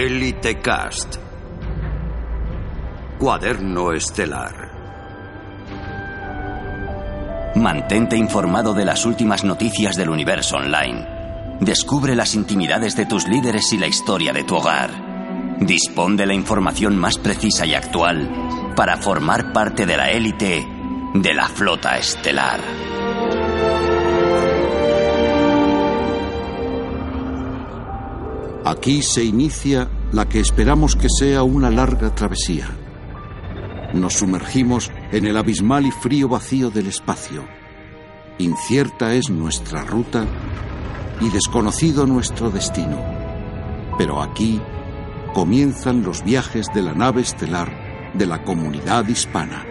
Elite Cast. Cuaderno Estelar. Mantente informado de las últimas noticias del universo online. Descubre las intimidades de tus líderes y la historia de tu hogar. Dispón de la información más precisa y actual para formar parte de la élite de la flota estelar. Aquí se inicia la que esperamos que sea una larga travesía. Nos sumergimos en el abismal y frío vacío del espacio. Incierta es nuestra ruta y desconocido nuestro destino. Pero aquí comienzan los viajes de la nave estelar de la comunidad hispana.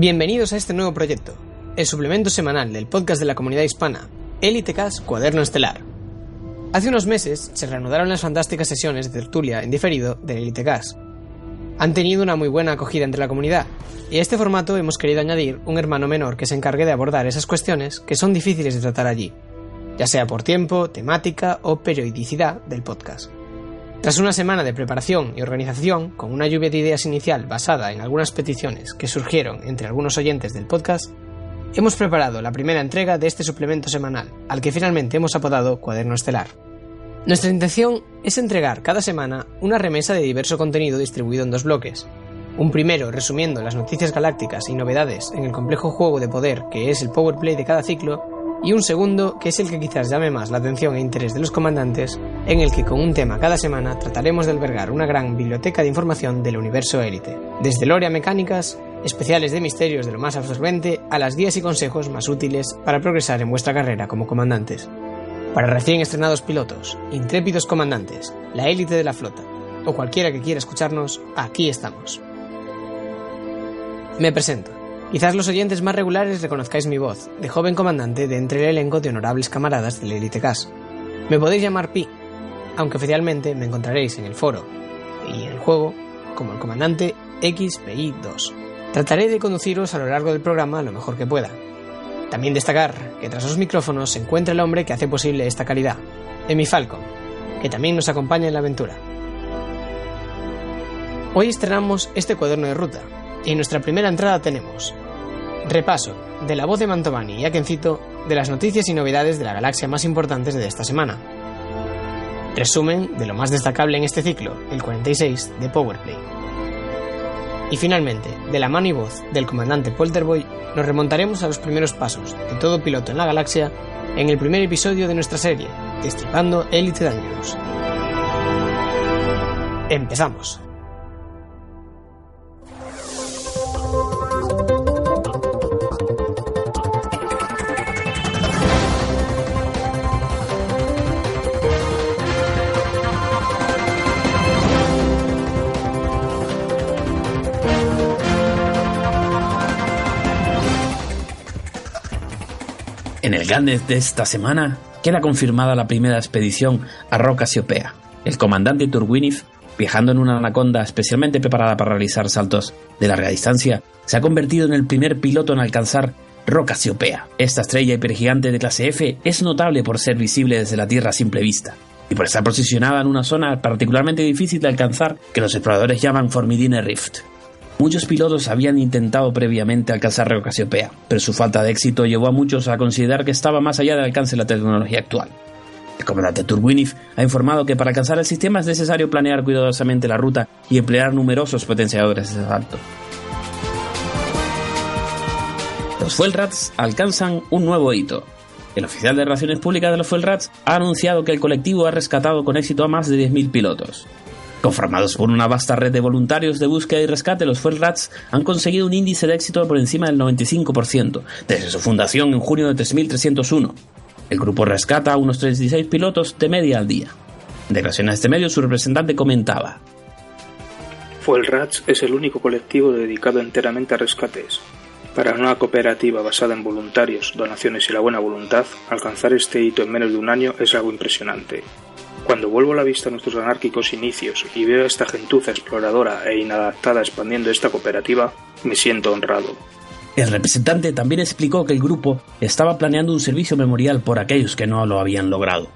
Bienvenidos a este nuevo proyecto, el suplemento semanal del podcast de la comunidad hispana, Elite Cast Cuaderno Estelar. Hace unos meses se reanudaron las fantásticas sesiones de tertulia en diferido del Elite Cast. Han tenido una muy buena acogida entre la comunidad, y a este formato hemos querido añadir un hermano menor que se encargue de abordar esas cuestiones que son difíciles de tratar allí, ya sea por tiempo, temática o periodicidad del podcast. Tras una semana de preparación y organización, con una lluvia de ideas inicial basada en algunas peticiones que surgieron entre algunos oyentes del podcast, hemos preparado la primera entrega de este suplemento semanal, al que finalmente hemos apodado Cuaderno Estelar. Nuestra intención es entregar cada semana una remesa de diverso contenido distribuido en dos bloques. Un primero resumiendo las noticias galácticas y novedades en el complejo juego de poder que es el Powerplay de cada ciclo, y un segundo que es el que quizás llame más la atención e interés de los comandantes, en el que con un tema cada semana trataremos de albergar una gran biblioteca de información del universo élite, desde lore a mecánicas, especiales de misterios de lo más absorbente, a las guías y consejos más útiles para progresar en vuestra carrera como comandantes. Para recién estrenados pilotos, intrépidos comandantes, la élite de la flota, o cualquiera que quiera escucharnos, aquí estamos. Me presento. Quizás los oyentes más regulares reconozcáis mi voz, de joven comandante de entre el elenco de honorables camaradas del Elite Cast. Me podéis llamar Pi, aunque oficialmente me encontraréis en el foro y en el juego como el comandante XPI-2. Trataré de conduciros a lo largo del programa lo mejor que pueda. También destacar que tras los micrófonos se encuentra el hombre que hace posible esta calidad, Emi Falcon, que también nos acompaña en la aventura. Hoy estrenamos este cuaderno de ruta, y en nuestra primera entrada tenemos repaso de la voz de Mantovani y Akencito de las noticias y novedades de la galaxia más importantes de esta semana. Resumen de lo más destacable en este ciclo, el 46 de Powerplay. Y finalmente, de la mano y voz del comandante Polterboy, nos remontaremos a los primeros pasos de todo piloto en la galaxia en el primer episodio de nuestra serie, Destripando Elite Dangerous. Empezamos. Gánez de esta semana queda confirmada la primera expedición a Roca Casiopea. El comandante Turwinif, viajando en una anaconda especialmente preparada para realizar saltos de larga distancia, se ha convertido en el primer piloto en alcanzar Roca Casiopea. Esta estrella hipergigante de clase F es notable por ser visible desde la Tierra a simple vista y por estar posicionada en una zona particularmente difícil de alcanzar que los exploradores llaman Formidine Rift. Muchos pilotos habían intentado previamente alcanzar Roca Casiopea, pero su falta de éxito llevó a muchos a considerar que estaba más allá del alcance de la tecnología actual. El comandante Turwinif ha informado que para alcanzar el sistema es necesario planear cuidadosamente la ruta y emplear numerosos potenciadores de salto. Los Fuelrats alcanzan un nuevo hito. El oficial de Relaciones Públicas de los Fuelrats ha anunciado que el colectivo ha rescatado con éxito a más de 10.000 pilotos. Conformados por una vasta red de voluntarios de búsqueda y rescate, los Fuelrats han conseguido un índice de éxito por encima del 95%, desde su fundación en junio de 3301. El grupo rescata a unos 36 pilotos de media al día. En a este medio, su representante comentaba: Fuelrats es el único colectivo dedicado enteramente a rescates. Para una cooperativa basada en voluntarios, donaciones y la buena voluntad, alcanzar este hito en menos de un año es algo impresionante. Cuando vuelvo la vista a nuestros anárquicos inicios y veo a esta gentuza exploradora e inadaptada expandiendo esta cooperativa, me siento honrado. El representante también explicó que el grupo estaba planeando un servicio memorial por aquellos que no lo habían logrado.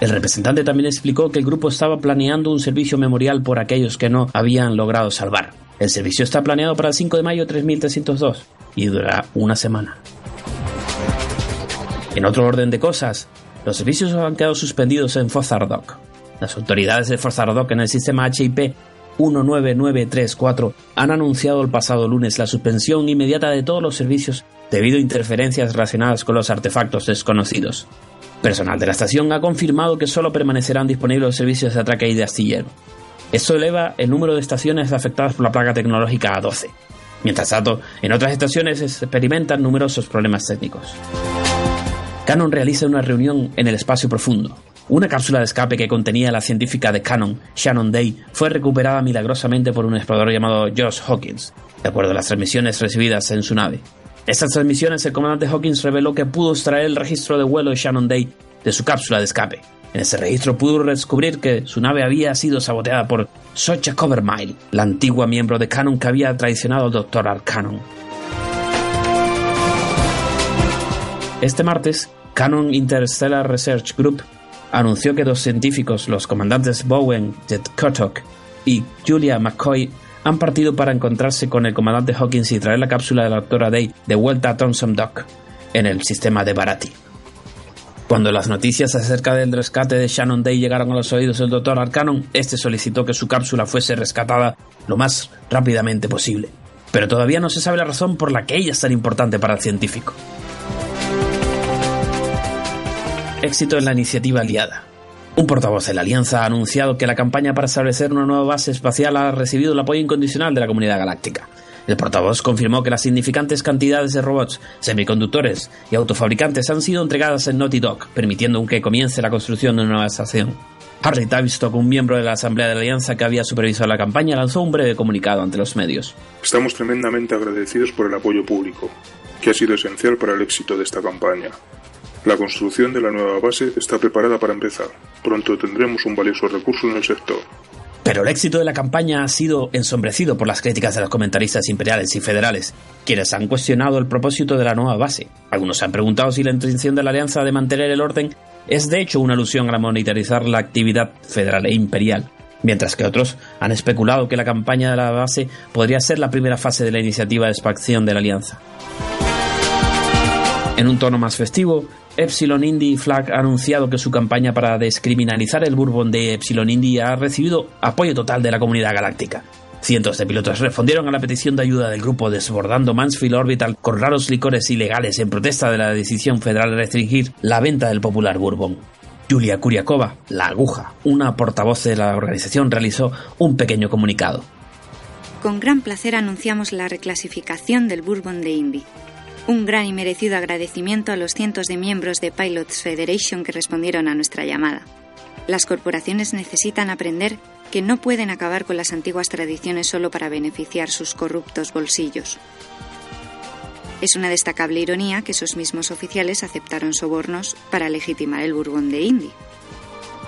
El representante también explicó que el grupo estaba planeando un servicio memorial por aquellos que no habían logrado salvar. El servicio está planeado para el 5 de mayo 3302 y durará una semana. En otro orden de cosas, los servicios han quedado suspendidos en Fozardoc. Las autoridades de Fozardoc en el sistema HIP 19934 han anunciado el pasado lunes la suspensión inmediata de todos los servicios debido a interferencias relacionadas con los artefactos desconocidos. Personal de la estación ha confirmado que solo permanecerán disponibles los servicios de atraque y de astillero. Esto eleva el número de estaciones afectadas por la plaga tecnológica a 12. Mientras tanto, en otras estaciones se experimentan numerosos problemas técnicos. Canon realiza una reunión en el espacio profundo. Una cápsula de escape que contenía a la científica de Canon, Shannon Day, fue recuperada milagrosamente por un explorador llamado Josh Hawkins, de acuerdo a las transmisiones recibidas en su nave. Estas transmisiones, el comandante Hawkins reveló que pudo extraer el registro de vuelo de Shannon Day de su cápsula de escape. En ese registro pudo descubrir que su nave había sido saboteada por Socha Covermile, la antigua miembro de Canon que había traicionado al Dr. Arcanon. Este martes, Canon Interstellar Research Group anunció que dos científicos, los comandantes Bowen Kotok y Julia McCoy, han partido para encontrarse con el comandante Hawkins y traer la cápsula de la doctora Day de vuelta a Thompson Dock, en el sistema de Barati. Cuando las noticias acerca del rescate de Shannon Day llegaron a los oídos del Dr. Arcanon, este solicitó que su cápsula fuese rescatada lo más rápidamente posible. Pero todavía no se sabe la razón por la que ella es tan importante para el científico. Éxito en la iniciativa aliada. Un portavoz de la Alianza ha anunciado que la campaña para establecer una nueva base espacial ha recibido el apoyo incondicional de la comunidad galáctica. El portavoz confirmó que las significantes cantidades de robots, semiconductores y autofabricantes han sido entregadas en Naughty Dog, permitiendo que comience la construcción de una nueva estación. Harry Tavistock, un miembro de la Asamblea de la Alianza que había supervisado la campaña, lanzó un breve comunicado ante los medios. Estamos tremendamente agradecidos por el apoyo público, que ha sido esencial para el éxito de esta campaña. La construcción de la nueva base está preparada para empezar. Pronto tendremos un valioso recurso en el sector. Pero el éxito de la campaña ha sido ensombrecido por las críticas de los comentaristas imperiales y federales, quienes han cuestionado el propósito de la nueva base. Algunos han preguntado si la intención de la alianza de mantener el orden es de hecho una alusión a monetarizar la actividad federal e imperial, mientras que otros han especulado que la campaña de la base podría ser la primera fase de la iniciativa de expansión de la alianza. En un tono más festivo, Epsilon Indy Flag ha anunciado que su campaña para descriminalizar el bourbon de Epsilon Indy ha recibido apoyo total de la comunidad galáctica. Cientos de pilotos respondieron a la petición de ayuda del grupo desbordando Mansfield Orbital con raros licores ilegales en protesta de la decisión federal de restringir la venta del popular bourbon. Julia Kuriakova, la aguja, una portavoz de la organización, realizó un pequeño comunicado. Con gran placer anunciamos la reclasificación del bourbon de Indy. Un gran y merecido agradecimiento a los cientos de miembros de Pilots Federation que respondieron a nuestra llamada. Las corporaciones necesitan aprender que no pueden acabar con las antiguas tradiciones solo para beneficiar sus corruptos bolsillos. Es una destacable ironía que esos mismos oficiales aceptaron sobornos para legitimar el Bourbon de Indy.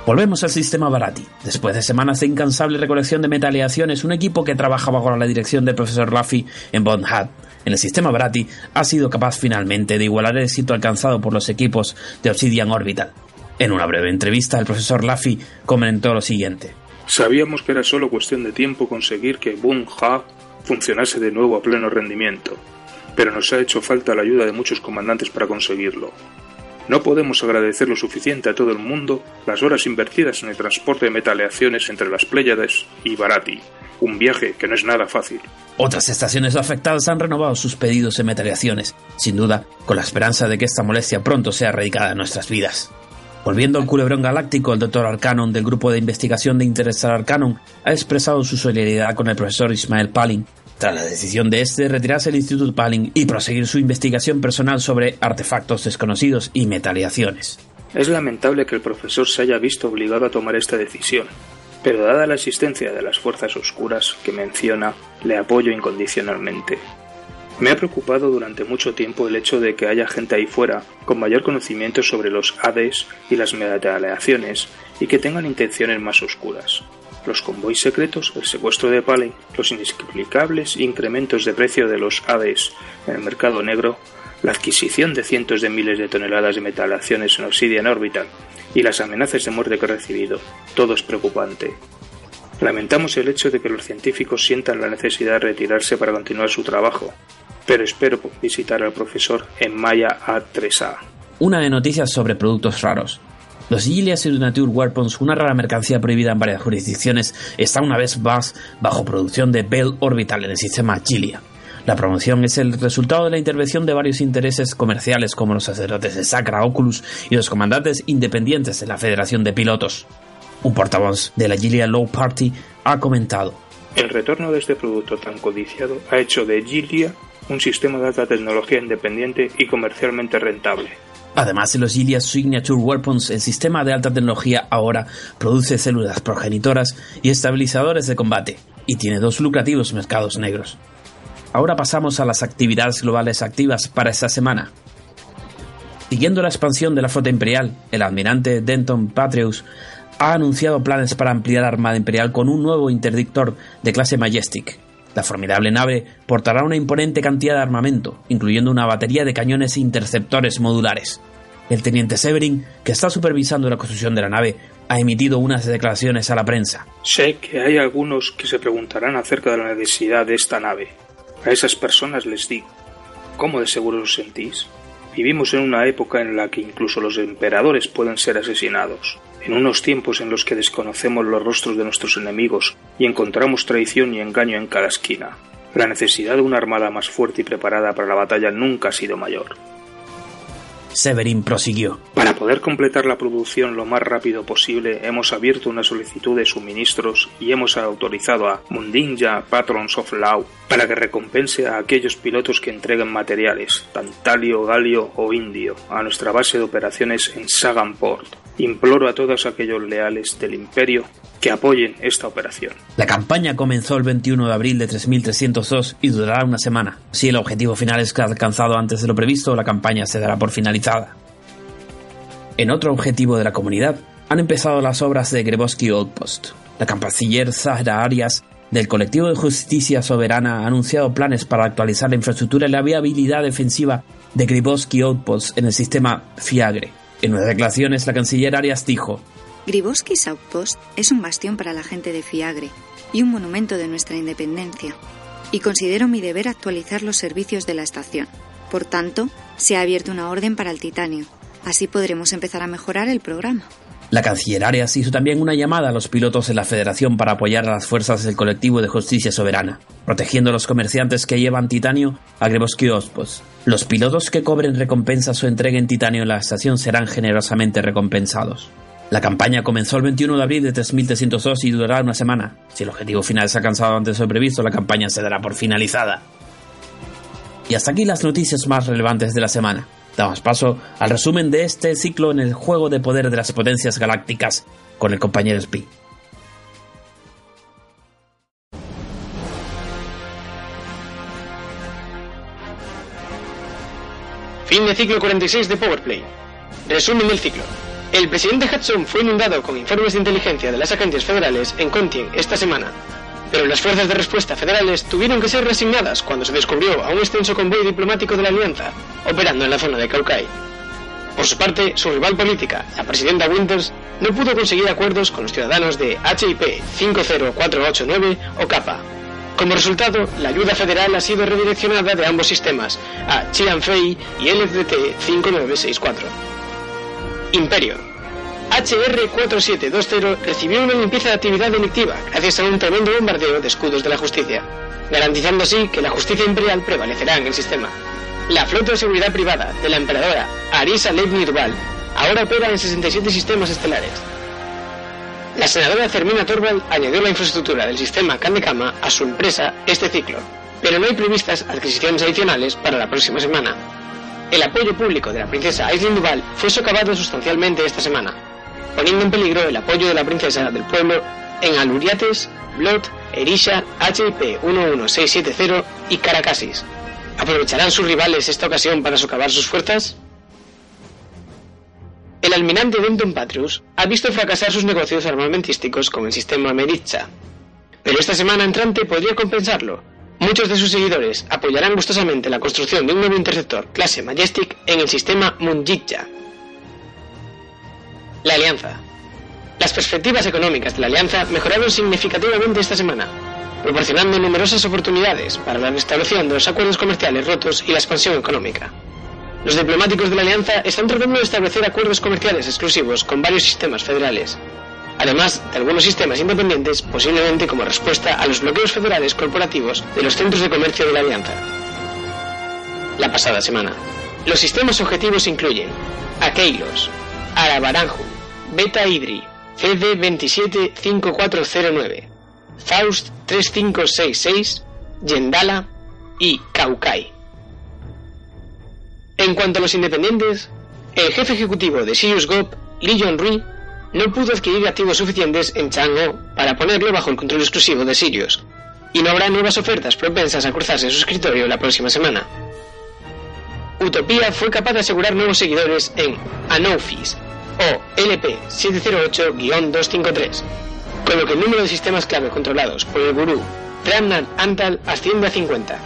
Volvemos al sistema Barati. Después de semanas de incansable recolección de metaleaciones, un equipo que trabajaba bajo la dirección del profesor Laffy en Bond Hat en el sistema Barati ha sido capaz finalmente de igualar el éxito alcanzado por los equipos de Obsidian Orbital. En una breve entrevista, el profesor Laffy comentó lo siguiente. Sabíamos que era solo cuestión de tiempo conseguir que Boom Ha funcionase de nuevo a pleno rendimiento, pero nos ha hecho falta la ayuda de muchos comandantes para conseguirlo. No podemos agradecer lo suficiente a todo el mundo las horas invertidas en el transporte de metaleaciones entre las Pléyades y Barati, un viaje que no es nada fácil. Otras estaciones afectadas han renovado sus pedidos de metaleaciones, sin duda con la esperanza de que esta molestia pronto sea erradicada de nuestras vidas. Volviendo al culebrón galáctico, el Dr. Arcanon del grupo de investigación de Interstellar Arcanon ha expresado su solidaridad con el profesor Ismael Palin tras la decisión de este de retirarse del Instituto Palin y proseguir su investigación personal sobre artefactos desconocidos y metaleaciones. Es lamentable que el profesor se haya visto obligado a tomar esta decisión, pero dada la existencia de las fuerzas oscuras que menciona, le apoyo incondicionalmente. Me ha preocupado durante mucho tiempo el hecho de que haya gente ahí fuera con mayor conocimiento sobre los Hades y las medalleaciones y que tengan intenciones más oscuras. Los convoys secretos, el secuestro de Paley, los inexplicables incrementos de precio de los Hades en el mercado negro, la adquisición de cientos de miles de toneladas de metalaciones en Obsidian Orbital y las amenazas de muerte que he recibido. Todo es preocupante. Lamentamos el hecho de que los científicos sientan la necesidad de retirarse para continuar su trabajo, pero espero visitar al profesor en Maya A3A. Una de noticias sobre productos raros. Los Gilia Signature Weapons, una rara mercancía prohibida en varias jurisdicciones, está una vez más bajo producción de Bell Orbital en el sistema Gilia. La promoción es el resultado de la intervención de varios intereses comerciales como los sacerdotes de Sacra Oculus y los comandantes independientes de la Federación de Pilotos. Un portavoz de la Gilia Low Party ha comentado. El retorno de este producto tan codiciado ha hecho de Gilia un sistema de alta tecnología independiente y comercialmente rentable. Además de los Gilia Signature Weapons, el sistema de alta tecnología ahora produce células progenitoras y estabilizadores de combate, y tiene dos lucrativos mercados negros. Ahora pasamos a las actividades globales activas para esta semana. Siguiendo la expansión de la flota imperial, el almirante Denton Patreus ha anunciado planes para ampliar la Armada Imperial con un nuevo interdictor de clase Majestic. La formidable nave portará una imponente cantidad de armamento, incluyendo una batería de cañones interceptores modulares. El teniente Severin, que está supervisando la construcción de la nave, ha emitido unas declaraciones a la prensa. Sé que hay algunos que se preguntarán acerca de la necesidad de esta nave. A esas personas les digo, ¿cómo de seguro os sentís? Vivimos en una época en la que incluso los emperadores pueden ser asesinados, en unos tiempos en los que desconocemos los rostros de nuestros enemigos y encontramos traición y engaño en cada esquina. La necesidad de una armada más fuerte y preparada para la batalla nunca ha sido mayor. Severin prosiguió. Para poder completar la producción lo más rápido posible, hemos abierto una solicitud de suministros y hemos autorizado a Mundinja Patrons of Law para que recompense a aquellos pilotos que entreguen materiales, tantalio, galio o indio, a nuestra base de operaciones en Saganport. Imploro a todos aquellos leales del Imperio que apoyen esta operación. La campaña comenzó el 21 de abril de 3302 y durará una semana. Si el objetivo final es alcanzado antes de lo previsto, la campaña se dará por finalizada. En otro objetivo de la comunidad, han empezado las obras de Greboski Outpost. La canciller Zahra Arias del colectivo de justicia soberana ha anunciado planes para actualizar la infraestructura y la viabilidad defensiva de Greboski Outpost en el sistema Fiagre. En unas declaraciones, la canciller Arias dijo: Gribowski's Outpost es un bastión para la gente de Fiagre y un monumento de nuestra independencia, y considero mi deber actualizar los servicios de la estación. Por tanto, se ha abierto una orden para el titanio. Así podremos empezar a mejorar el programa. La canciller Arias hizo también una llamada a los pilotos de la Federación para apoyar a las fuerzas del colectivo de justicia soberana, protegiendo a los comerciantes que llevan titanio a Greboski Outpost. Los pilotos que cobren recompensas o entreguen titanio en la estación serán generosamente recompensados. La campaña comenzó el 21 de abril de 3302 y durará una semana. Si el objetivo final se ha alcanzado antes de lo previsto, la campaña se dará por finalizada. Y hasta aquí las noticias más relevantes de la semana. Damos paso al resumen de este ciclo en el juego de poder de las potencias galácticas con el compañero Spi. Fin de ciclo 46 de Powerplay. Resumen del ciclo. El presidente Hudson fue inundado con informes de inteligencia de las agencias federales en Contien esta semana, pero las fuerzas de respuesta federales tuvieron que ser resignadas cuando se descubrió a un extenso convoy diplomático de la Alianza operando en la zona de Caucay. Por su parte, su rival política, la presidenta Winters, no pudo conseguir acuerdos con los ciudadanos de HIP 50489 o CAPA. Como resultado, la ayuda federal ha sido redireccionada de ambos sistemas a Chianfei y LTT 5964. Imperio. HR-4720 recibió una limpieza de actividad delictiva gracias a un tremendo bombardeo de escudos de la justicia, garantizando así que la justicia imperial prevalecerá en el sistema. La flota de seguridad privada de la emperadora Arisa Lev Nirval ahora opera en 67 sistemas estelares. La senadora Fermina Torvald añadió la infraestructura del sistema Kandekama a su empresa este ciclo, pero no hay previstas adquisiciones adicionales para la próxima semana. El apoyo público de la princesa Aislinn Duval fue socavado sustancialmente esta semana, poniendo en peligro el apoyo de la princesa del pueblo en Aluriates, Blot, Erisha, HIP 11670 y Caracasis. ¿Aprovecharán sus rivales esta ocasión para socavar sus fuerzas? El almirante Denton Patrius ha visto fracasar sus negocios armamentísticos con el sistema Meritza, pero esta semana entrante podría compensarlo. Muchos de sus seguidores apoyarán gustosamente la construcción de un nuevo interceptor clase Majestic en el sistema Munjitja. La Alianza. Las perspectivas económicas de la Alianza mejoraron significativamente esta semana, proporcionando numerosas oportunidades para la restauración de los acuerdos comerciales rotos y la expansión económica. Los diplomáticos de la Alianza están tratando de establecer acuerdos comerciales exclusivos con varios sistemas federales, además de algunos sistemas independientes, posiblemente como respuesta a los bloqueos federales corporativos de los centros de comercio de la Alianza. La pasada semana, los sistemas objetivos incluyen Akeilos, Arabaranju, Beta Idri, CD 275409, Faust 3566, Yendala y Kaukai. En cuanto a los independientes, el jefe ejecutivo de Sirius Gop, Lee Jong-rui, no pudo adquirir activos suficientes en Chang'o para ponerlo bajo el control exclusivo de Sirius, y no habrá nuevas ofertas propensas a cruzarse en su escritorio la próxima semana. Utopía fue capaz de asegurar nuevos seguidores en Anofis o LP708-253, con lo que el número de sistemas clave controlados por el gurú Ramnan Antal asciende a 50.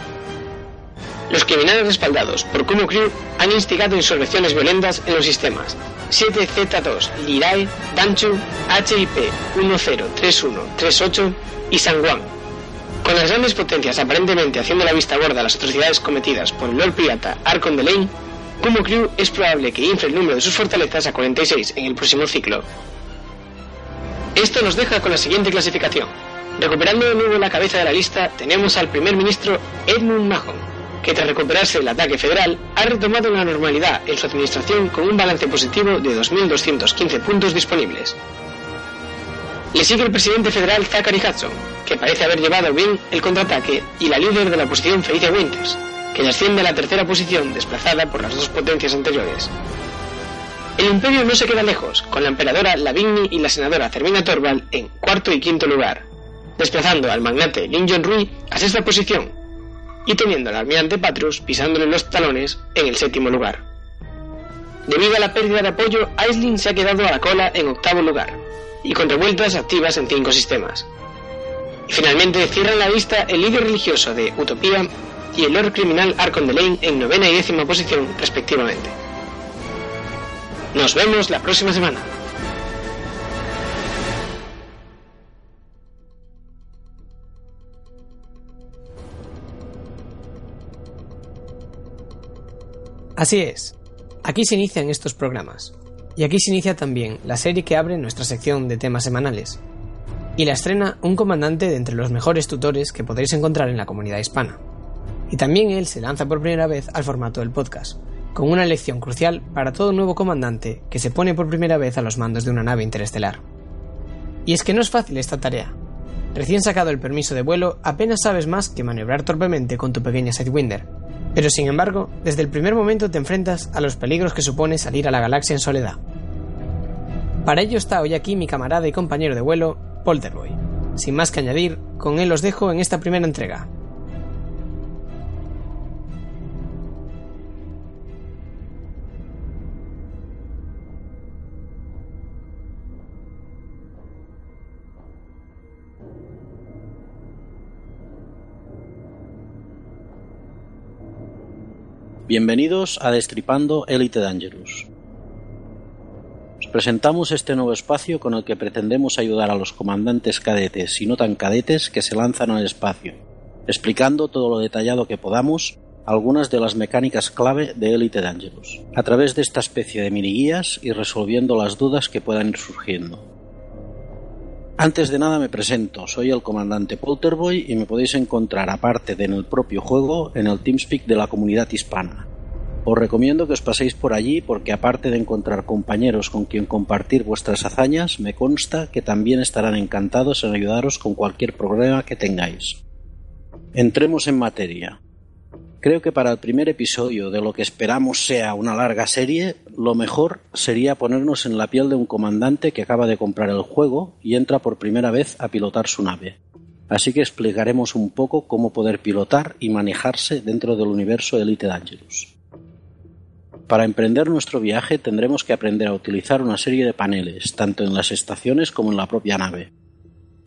Los criminales respaldados por Kumo Crew han instigado insurrecciones violentas en los sistemas 7Z2, Lirai, Danchu, HIP 103138 y Sangwon. Con las grandes potencias aparentemente haciendo la vista gorda a las atrocidades cometidas por el Lord Pirata Arcon de Kumo Crew es probable que infle el número de sus fortalezas a 46 en el próximo ciclo. Esto nos deja con la siguiente clasificación. Recuperando de nuevo la cabeza de la lista, tenemos al primer ministro Edmund Mahon, que tras recuperarse el ataque federal ha retomado la normalidad en su administración con un balance positivo de 2.215 puntos disponibles. Le sigue el presidente federal Zachary Hudson, que parece haber llevado bien el contraataque, y la líder de la oposición Felicia Winters, que asciende a la tercera posición desplazada por las dos potencias anteriores. El imperio no se queda lejos, con la emperadora Lavigny y la senadora Cermina Torvald en cuarto y quinto lugar, desplazando al magnate Lin Rui a sexta posición y teniendo al almirante Patrus pisándole los talones en el séptimo lugar. Debido a la pérdida de apoyo, Aisling se ha quedado a la cola en octavo lugar, y con revueltas activas en cinco sistemas. Y finalmente cierran la lista el líder religioso de Utopía y el Lord Criminal Arcon de Lane en novena y décima posición, respectivamente. Nos vemos la próxima semana. Así es, aquí se inician estos programas. Y aquí se inicia también la serie que abre nuestra sección de temas semanales. Y la estrena un comandante de entre los mejores tutores que podréis encontrar en la comunidad hispana. Y también él se lanza por primera vez al formato del podcast, con una lección crucial para todo nuevo comandante que se pone por primera vez a los mandos de una nave interestelar. Y es que no es fácil esta tarea. Recién sacado el permiso de vuelo, apenas sabes más que maniobrar torpemente con tu pequeña Sidewinder, pero sin embargo, desde el primer momento te enfrentas a los peligros que supone salir a la galaxia en soledad. Para ello está hoy aquí mi camarada y compañero de vuelo, Polterboy. Sin más que añadir, con él os dejo en esta primera entrega. Bienvenidos a Destripando Elite Dangerous. Os presentamos este nuevo espacio con el que pretendemos ayudar a los comandantes cadetes y no tan cadetes que se lanzan al espacio, explicando todo lo detallado que podamos algunas de las mecánicas clave de Elite Dangerous, a través de esta especie de mini guías y resolviendo las dudas que puedan ir surgiendo. Antes de nada me presento, soy el comandante Polterboy y me podéis encontrar aparte de en el propio juego en el TeamSpeak de la comunidad hispana. Os recomiendo que os paséis por allí porque aparte de encontrar compañeros con quien compartir vuestras hazañas, me consta que también estarán encantados en ayudaros con cualquier problema que tengáis. Entremos en materia. Creo que para el primer episodio de lo que esperamos sea una larga serie, lo mejor sería ponernos en la piel de un comandante que acaba de comprar el juego y entra por primera vez a pilotar su nave. así que explicaremos un poco cómo poder pilotar y manejarse dentro del universo Elite Dangerous. Para emprender nuestro viaje tendremos que aprender a utilizar una serie de paneles, tanto en las estaciones como en la propia nave.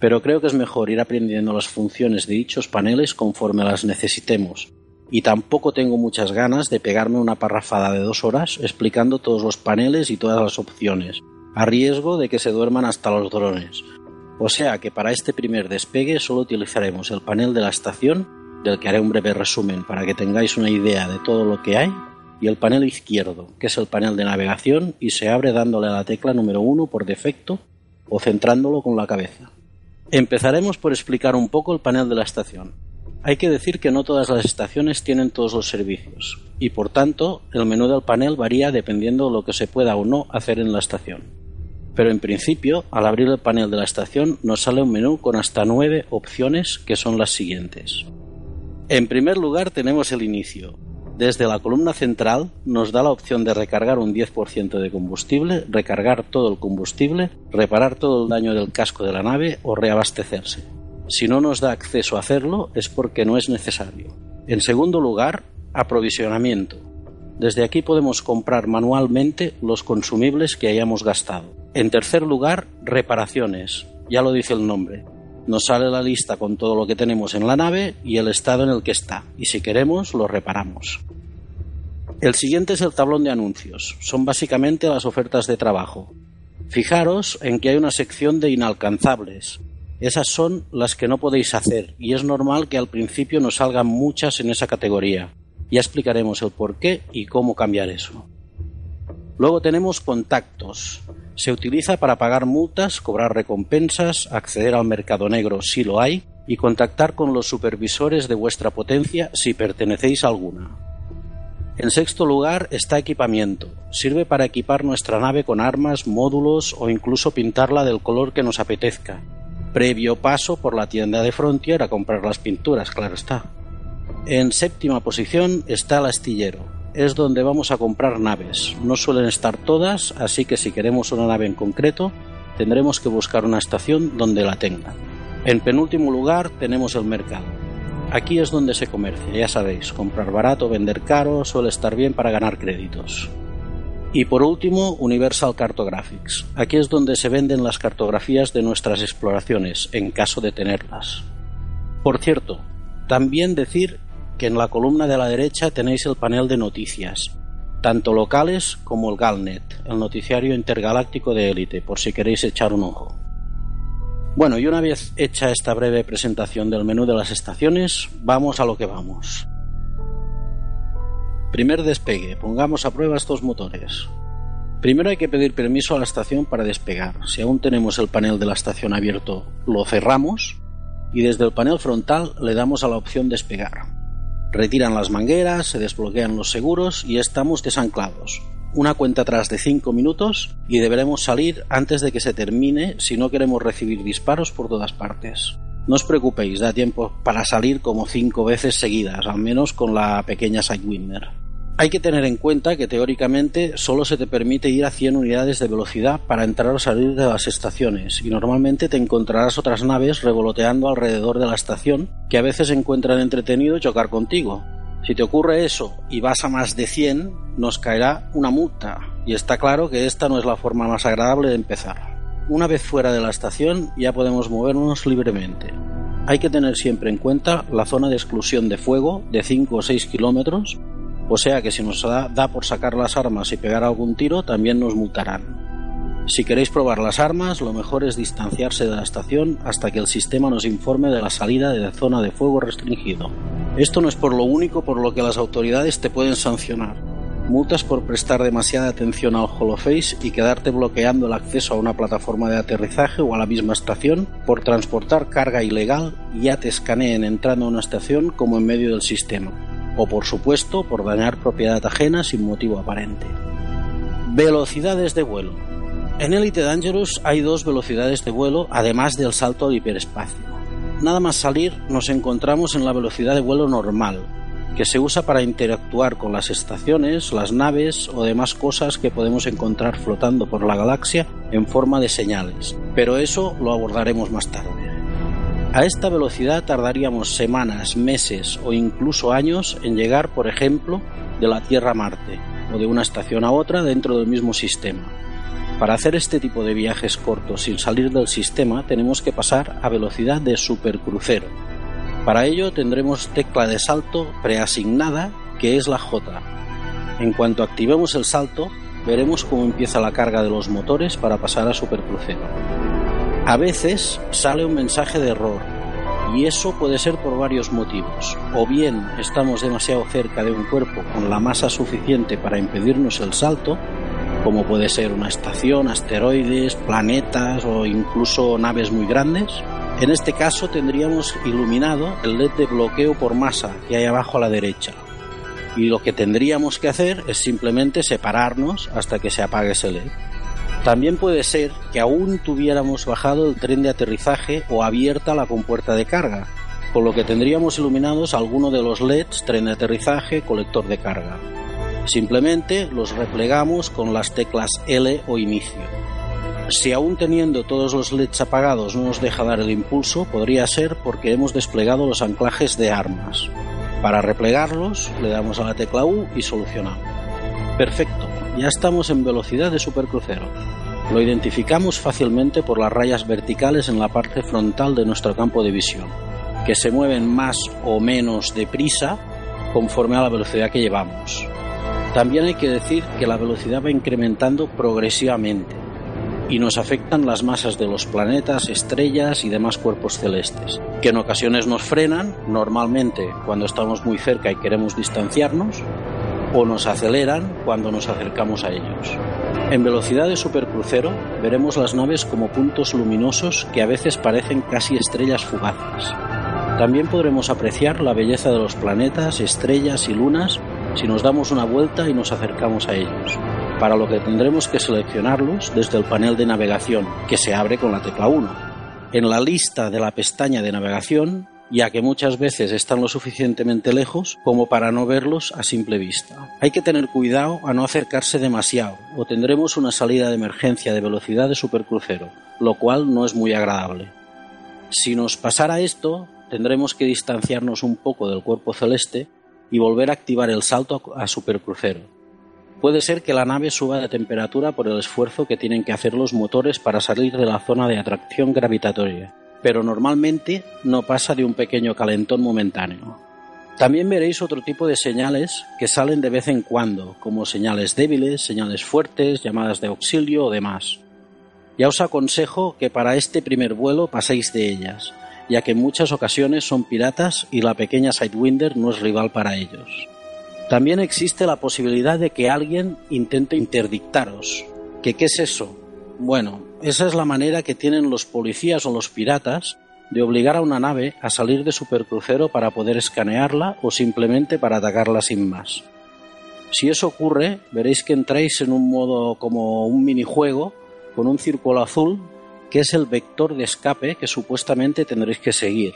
Pero creo que es mejor ir aprendiendo las funciones de dichos paneles conforme las necesitemos, y tampoco tengo muchas ganas de pegarme una parrafada de dos horas explicando todos los paneles y todas las opciones, a riesgo de que se duerman hasta los drones. O sea que para este primer despegue solo utilizaremos el panel de la estación, del que haré un breve resumen para que tengáis una idea de todo lo que hay, y el panel izquierdo, que es el panel de navegación y se abre dándole a la tecla número 1 por defecto o centrándolo con la cabeza. Empezaremos por explicar un poco el panel de la estación. Hay que decir que no todas las estaciones tienen todos los servicios, y por tanto el menú del panel varía dependiendo de lo que se pueda o no hacer en la estación. Pero en principio, al abrir el panel de la estación nos sale un menú con hasta nueve opciones que son las siguientes. En primer lugar tenemos el inicio, desde la columna central nos da la opción de recargar un 10% de combustible, recargar todo el combustible, reparar todo el daño del casco de la nave o reabastecerse. Si no nos da acceso a hacerlo es porque no es necesario. En segundo lugar, aprovisionamiento. Desde aquí podemos comprar manualmente los consumibles que hayamos gastado. En tercer lugar, reparaciones. Ya lo dice el nombre nos sale la lista con todo lo que tenemos en la nave y el estado en el que está, y si queremos lo reparamos. El siguiente es el tablón de anuncios. Son básicamente las ofertas de trabajo. Fijaros en que hay una sección de inalcanzables. Esas son las que no podéis hacer y es normal que al principio nos salgan muchas en esa categoría. Ya explicaremos el por qué y cómo cambiar eso. Luego tenemos contactos. Se utiliza para pagar multas, cobrar recompensas, acceder al mercado negro si lo hay y contactar con los supervisores de vuestra potencia si pertenecéis a alguna. En sexto lugar está equipamiento. Sirve para equipar nuestra nave con armas, módulos o incluso pintarla del color que nos apetezca. Previo paso por la tienda de Frontier a comprar las pinturas, claro está. En séptima posición está el astillero es donde vamos a comprar naves. No suelen estar todas, así que si queremos una nave en concreto, tendremos que buscar una estación donde la tengan. En penúltimo lugar tenemos el mercado. Aquí es donde se comercia, ya sabéis, comprar barato, vender caro, suele estar bien para ganar créditos. Y por último, Universal Cartographics. Aquí es donde se venden las cartografías de nuestras exploraciones, en caso de tenerlas. Por cierto, también decir que en la columna de la derecha tenéis el panel de noticias, tanto locales como el Galnet, el noticiario intergaláctico de élite, por si queréis echar un ojo. Bueno, y una vez hecha esta breve presentación del menú de las estaciones, vamos a lo que vamos. Primer despegue, pongamos a prueba estos motores. Primero hay que pedir permiso a la estación para despegar. Si aún tenemos el panel de la estación abierto, lo cerramos y desde el panel frontal le damos a la opción despegar. Retiran las mangueras, se desbloquean los seguros y estamos desanclados. Una cuenta atrás de 5 minutos y deberemos salir antes de que se termine si no queremos recibir disparos por todas partes. No os preocupéis, da tiempo para salir como 5 veces seguidas, al menos con la pequeña Sidewinder. Hay que tener en cuenta que teóricamente solo se te permite ir a 100 unidades de velocidad para entrar o salir de las estaciones y normalmente te encontrarás otras naves revoloteando alrededor de la estación que a veces encuentran entretenido chocar contigo. Si te ocurre eso y vas a más de 100, nos caerá una multa y está claro que esta no es la forma más agradable de empezar. Una vez fuera de la estación ya podemos movernos libremente. Hay que tener siempre en cuenta la zona de exclusión de fuego de 5 o 6 kilómetros o sea que si nos da, por sacar las armas y pegar algún tiro, también nos multarán. Si queréis probar las armas, lo mejor es distanciarse de la estación hasta que el sistema nos informe de la salida de la zona de fuego restringido. Esto no es por lo único por lo que las autoridades te pueden sancionar. Multas por prestar demasiada atención al holoface y quedarte bloqueando el acceso a una plataforma de aterrizaje o a la misma estación por transportar carga ilegal ya te escaneen entrando a una estación como en medio del sistema o por supuesto por dañar propiedad ajena sin motivo aparente. Velocidades de vuelo. En Elite Dangerous hay dos velocidades de vuelo además del salto al hiperespacio. Nada más salir nos encontramos en la velocidad de vuelo normal, que se usa para interactuar con las estaciones, las naves o demás cosas que podemos encontrar flotando por la galaxia en forma de señales, pero eso lo abordaremos más tarde. A esta velocidad tardaríamos semanas, meses o incluso años en llegar, por ejemplo, de la Tierra a Marte o de una estación a otra dentro del mismo sistema. Para hacer este tipo de viajes cortos sin salir del sistema tenemos que pasar a velocidad de supercrucero. Para ello tendremos tecla de salto preasignada que es la J. En cuanto activemos el salto, veremos cómo empieza la carga de los motores para pasar a supercrucero. A veces sale un mensaje de error y eso puede ser por varios motivos. O bien estamos demasiado cerca de un cuerpo con la masa suficiente para impedirnos el salto, como puede ser una estación, asteroides, planetas o incluso naves muy grandes. En este caso tendríamos iluminado el LED de bloqueo por masa que hay abajo a la derecha. Y lo que tendríamos que hacer es simplemente separarnos hasta que se apague ese LED. También puede ser que aún tuviéramos bajado el tren de aterrizaje o abierta la compuerta de carga, con lo que tendríamos iluminados alguno de los LEDs, tren de aterrizaje, colector de carga. Simplemente los replegamos con las teclas L o inicio. Si aún teniendo todos los LEDs apagados no nos deja dar el impulso, podría ser porque hemos desplegado los anclajes de armas. Para replegarlos, le damos a la tecla U y solucionamos. Perfecto, ya estamos en velocidad de supercrucero. Lo identificamos fácilmente por las rayas verticales en la parte frontal de nuestro campo de visión, que se mueven más o menos deprisa conforme a la velocidad que llevamos. También hay que decir que la velocidad va incrementando progresivamente y nos afectan las masas de los planetas, estrellas y demás cuerpos celestes, que en ocasiones nos frenan, normalmente cuando estamos muy cerca y queremos distanciarnos, o nos aceleran cuando nos acercamos a ellos. En velocidad de supercrucero veremos las naves como puntos luminosos que a veces parecen casi estrellas fugaces. También podremos apreciar la belleza de los planetas, estrellas y lunas si nos damos una vuelta y nos acercamos a ellos, para lo que tendremos que seleccionarlos desde el panel de navegación, que se abre con la tecla 1. En la lista de la pestaña de navegación ya que muchas veces están lo suficientemente lejos como para no verlos a simple vista. Hay que tener cuidado a no acercarse demasiado o tendremos una salida de emergencia de velocidad de supercrucero, lo cual no es muy agradable. Si nos pasara esto, tendremos que distanciarnos un poco del cuerpo celeste y volver a activar el salto a supercrucero. Puede ser que la nave suba de temperatura por el esfuerzo que tienen que hacer los motores para salir de la zona de atracción gravitatoria pero normalmente no pasa de un pequeño calentón momentáneo. También veréis otro tipo de señales que salen de vez en cuando, como señales débiles, señales fuertes, llamadas de auxilio o demás. Ya os aconsejo que para este primer vuelo paséis de ellas, ya que en muchas ocasiones son piratas y la pequeña Sidewinder no es rival para ellos. También existe la posibilidad de que alguien intente interdictaros. ¿Qué, ¿Qué es eso? Bueno, esa es la manera que tienen los policías o los piratas de obligar a una nave a salir de supercrucero para poder escanearla o simplemente para atacarla sin más. Si eso ocurre, veréis que entráis en un modo como un minijuego con un círculo azul que es el vector de escape que supuestamente tendréis que seguir.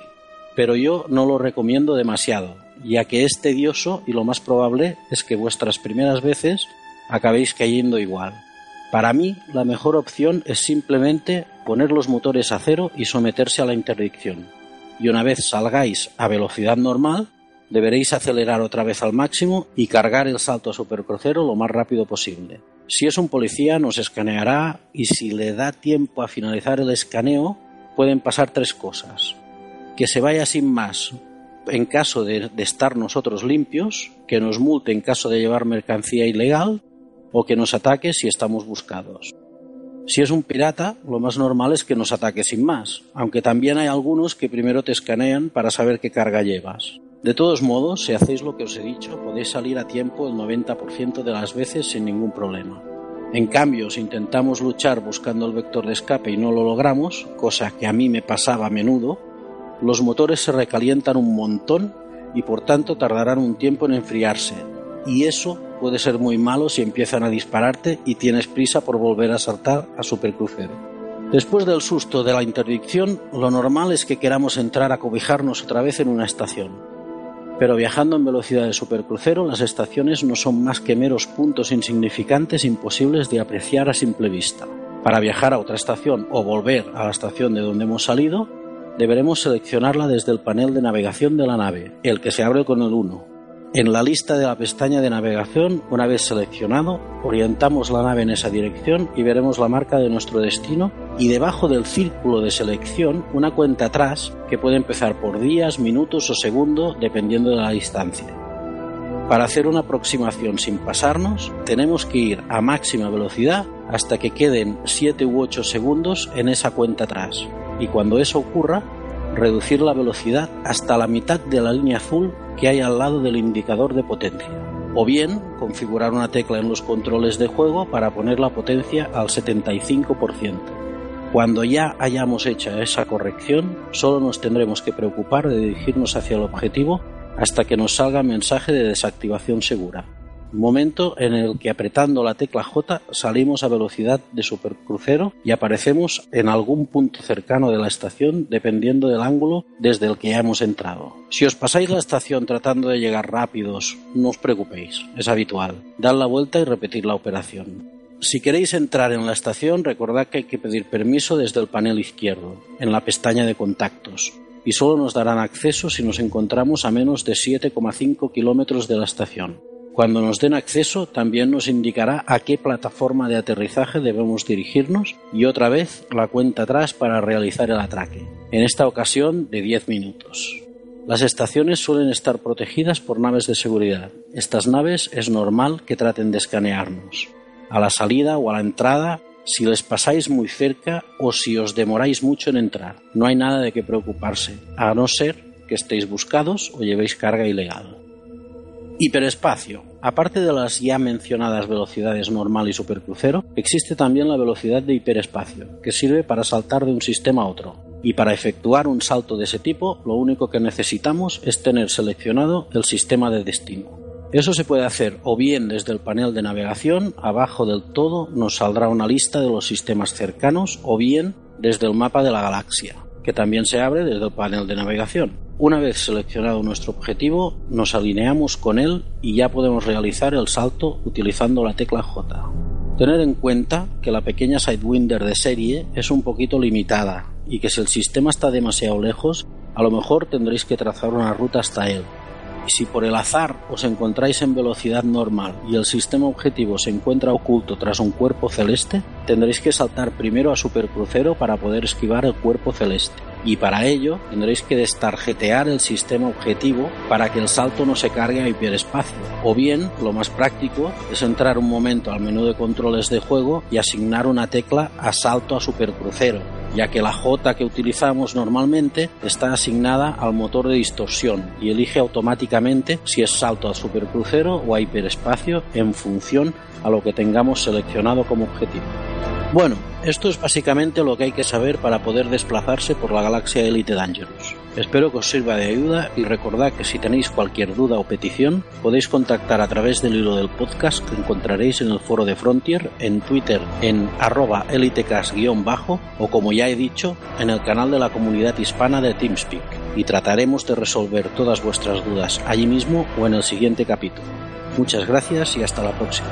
Pero yo no lo recomiendo demasiado, ya que es tedioso y lo más probable es que vuestras primeras veces acabéis cayendo igual. Para mí, la mejor opción es simplemente poner los motores a cero y someterse a la interdicción. Y una vez salgáis a velocidad normal, deberéis acelerar otra vez al máximo y cargar el salto a supercrucero lo más rápido posible. Si es un policía, nos escaneará y si le da tiempo a finalizar el escaneo, pueden pasar tres cosas. Que se vaya sin más en caso de, de estar nosotros limpios, que nos multe en caso de llevar mercancía ilegal o que nos ataque si estamos buscados. Si es un pirata, lo más normal es que nos ataque sin más, aunque también hay algunos que primero te escanean para saber qué carga llevas. De todos modos, si hacéis lo que os he dicho, podéis salir a tiempo el 90% de las veces sin ningún problema. En cambio, si intentamos luchar buscando el vector de escape y no lo logramos, cosa que a mí me pasaba a menudo, los motores se recalientan un montón y por tanto tardarán un tiempo en enfriarse, y eso puede ser muy malo si empiezan a dispararte y tienes prisa por volver a saltar a supercrucero. Después del susto de la interdicción, lo normal es que queramos entrar a cobijarnos otra vez en una estación. Pero viajando en velocidad de supercrucero, las estaciones no son más que meros puntos insignificantes imposibles de apreciar a simple vista. Para viajar a otra estación o volver a la estación de donde hemos salido, deberemos seleccionarla desde el panel de navegación de la nave, el que se abre con el 1. En la lista de la pestaña de navegación, una vez seleccionado, orientamos la nave en esa dirección y veremos la marca de nuestro destino y debajo del círculo de selección una cuenta atrás que puede empezar por días, minutos o segundos dependiendo de la distancia. Para hacer una aproximación sin pasarnos, tenemos que ir a máxima velocidad hasta que queden 7 u 8 segundos en esa cuenta atrás. Y cuando eso ocurra, reducir la velocidad hasta la mitad de la línea azul que hay al lado del indicador de potencia. O bien configurar una tecla en los controles de juego para poner la potencia al 75%. Cuando ya hayamos hecho esa corrección, solo nos tendremos que preocupar de dirigirnos hacia el objetivo hasta que nos salga mensaje de desactivación segura momento en el que apretando la tecla J salimos a velocidad de supercrucero y aparecemos en algún punto cercano de la estación dependiendo del ángulo desde el que hemos entrado. Si os pasáis la estación tratando de llegar rápidos, no os preocupéis, es habitual. Dad la vuelta y repetir la operación. Si queréis entrar en la estación, recordad que hay que pedir permiso desde el panel izquierdo, en la pestaña de contactos, y solo nos darán acceso si nos encontramos a menos de 7,5 kilómetros de la estación. Cuando nos den acceso también nos indicará a qué plataforma de aterrizaje debemos dirigirnos y otra vez la cuenta atrás para realizar el atraque, en esta ocasión de 10 minutos. Las estaciones suelen estar protegidas por naves de seguridad. Estas naves es normal que traten de escanearnos. A la salida o a la entrada, si les pasáis muy cerca o si os demoráis mucho en entrar, no hay nada de qué preocuparse, a no ser que estéis buscados o llevéis carga ilegal. Hiperespacio. Aparte de las ya mencionadas velocidades normal y supercrucero, existe también la velocidad de hiperespacio, que sirve para saltar de un sistema a otro. Y para efectuar un salto de ese tipo, lo único que necesitamos es tener seleccionado el sistema de destino. Eso se puede hacer o bien desde el panel de navegación, abajo del todo nos saldrá una lista de los sistemas cercanos, o bien desde el mapa de la galaxia, que también se abre desde el panel de navegación. Una vez seleccionado nuestro objetivo, nos alineamos con él y ya podemos realizar el salto utilizando la tecla J. Tened en cuenta que la pequeña Sidewinder de serie es un poquito limitada y que si el sistema está demasiado lejos, a lo mejor tendréis que trazar una ruta hasta él. Y si por el azar os encontráis en velocidad normal y el sistema objetivo se encuentra oculto tras un cuerpo celeste, tendréis que saltar primero a supercrucero para poder esquivar el cuerpo celeste y para ello tendréis que destarjetear el sistema objetivo para que el salto no se cargue a hiperespacio. O bien, lo más práctico es entrar un momento al menú de controles de juego y asignar una tecla a salto a supercrucero, ya que la J que utilizamos normalmente está asignada al motor de distorsión y elige automáticamente si es salto a supercrucero o a hiperespacio en función a lo que tengamos seleccionado como objetivo. Bueno, esto es básicamente lo que hay que saber para poder desplazarse por la galaxia Elite Dangerous. Espero que os sirva de ayuda y recordad que si tenéis cualquier duda o petición podéis contactar a través del hilo del podcast que encontraréis en el foro de Frontier, en Twitter en arroba elitecast-bajo o como ya he dicho en el canal de la comunidad hispana de TeamSpeak y trataremos de resolver todas vuestras dudas allí mismo o en el siguiente capítulo. Muchas gracias y hasta la próxima.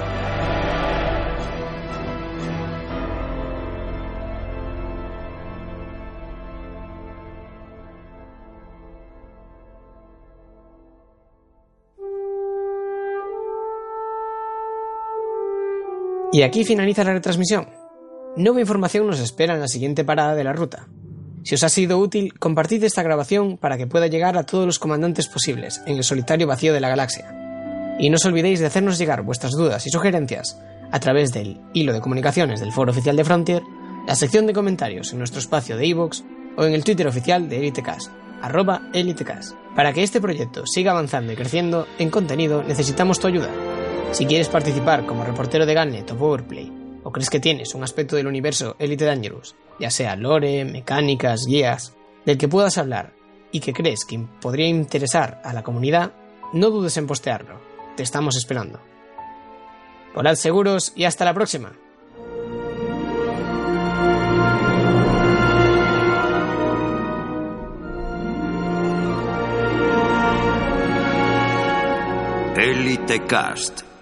Y aquí finaliza la retransmisión. Nueva información nos espera en la siguiente parada de la ruta. Si os ha sido útil, compartid esta grabación para que pueda llegar a todos los comandantes posibles en el solitario vacío de la galaxia. Y no os olvidéis de hacernos llegar vuestras dudas y sugerencias a través del hilo de comunicaciones del foro oficial de Frontier, la sección de comentarios en nuestro espacio de iVoox o en el Twitter oficial de EliteCast, arroba. Para que este proyecto siga avanzando y creciendo en contenido necesitamos tu ayuda. Si quieres participar como reportero de Galnet o Powerplay, o crees que tienes un aspecto del universo Elite Dangerous, ya sea lore, mecánicas, guías, del que puedas hablar y que crees que podría interesar a la comunidad, no dudes en postearlo. Te estamos esperando. Volad seguros y hasta la próxima. Elite Cast.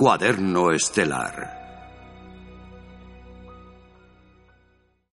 Cuaderno Estelar.